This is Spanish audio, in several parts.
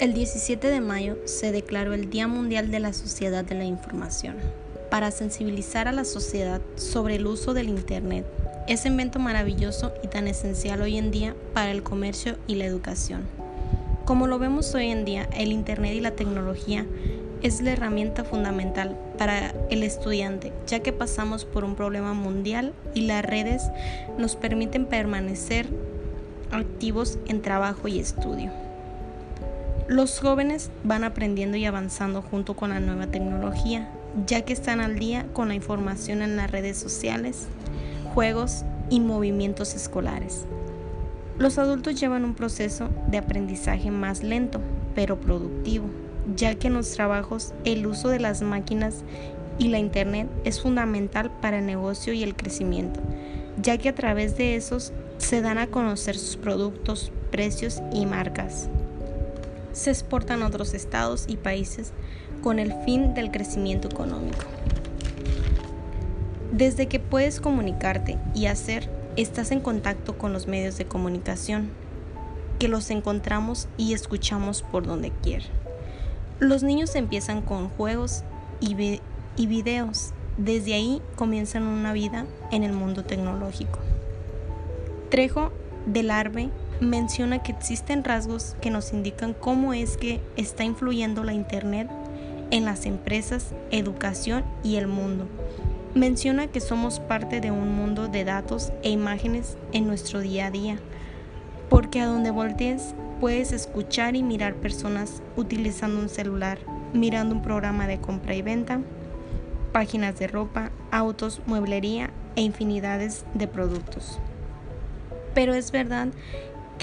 El 17 de mayo se declaró el Día Mundial de la Sociedad de la Información para sensibilizar a la sociedad sobre el uso del Internet, ese invento maravilloso y tan esencial hoy en día para el comercio y la educación. Como lo vemos hoy en día, el Internet y la tecnología es la herramienta fundamental para el estudiante, ya que pasamos por un problema mundial y las redes nos permiten permanecer activos en trabajo y estudio. Los jóvenes van aprendiendo y avanzando junto con la nueva tecnología, ya que están al día con la información en las redes sociales, juegos y movimientos escolares. Los adultos llevan un proceso de aprendizaje más lento, pero productivo, ya que en los trabajos el uso de las máquinas y la Internet es fundamental para el negocio y el crecimiento, ya que a través de esos se dan a conocer sus productos, precios y marcas se exportan a otros estados y países con el fin del crecimiento económico. Desde que puedes comunicarte y hacer, estás en contacto con los medios de comunicación, que los encontramos y escuchamos por donde quiera. Los niños empiezan con juegos y, y videos. Desde ahí comienzan una vida en el mundo tecnológico. Trejo del Arbe menciona que existen rasgos que nos indican cómo es que está influyendo la Internet en las empresas, educación y el mundo. Menciona que somos parte de un mundo de datos e imágenes en nuestro día a día, porque a donde voltees puedes escuchar y mirar personas utilizando un celular, mirando un programa de compra y venta, páginas de ropa, autos, mueblería e infinidades de productos. Pero es verdad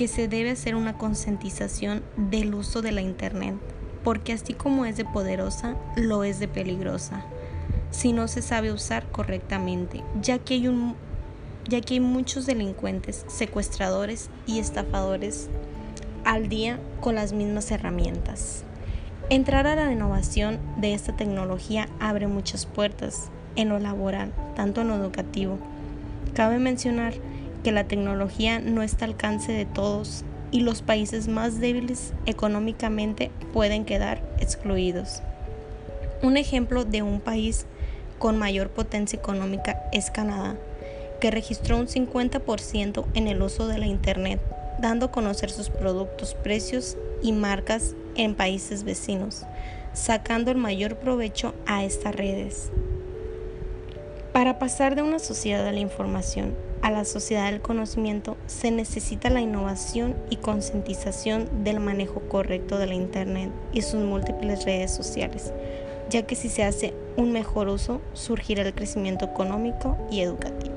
que se debe hacer una concientización del uso de la Internet, porque así como es de poderosa, lo es de peligrosa, si no se sabe usar correctamente, ya que hay, un, ya que hay muchos delincuentes, secuestradores y estafadores al día con las mismas herramientas. Entrar a la innovación de esta tecnología abre muchas puertas en lo laboral, tanto en lo educativo. Cabe mencionar que la tecnología no está al alcance de todos y los países más débiles económicamente pueden quedar excluidos. Un ejemplo de un país con mayor potencia económica es Canadá, que registró un 50% en el uso de la Internet, dando a conocer sus productos, precios y marcas en países vecinos, sacando el mayor provecho a estas redes. Para pasar de una sociedad de la información a la sociedad del conocimiento se necesita la innovación y concientización del manejo correcto de la Internet y sus múltiples redes sociales, ya que si se hace un mejor uso surgirá el crecimiento económico y educativo.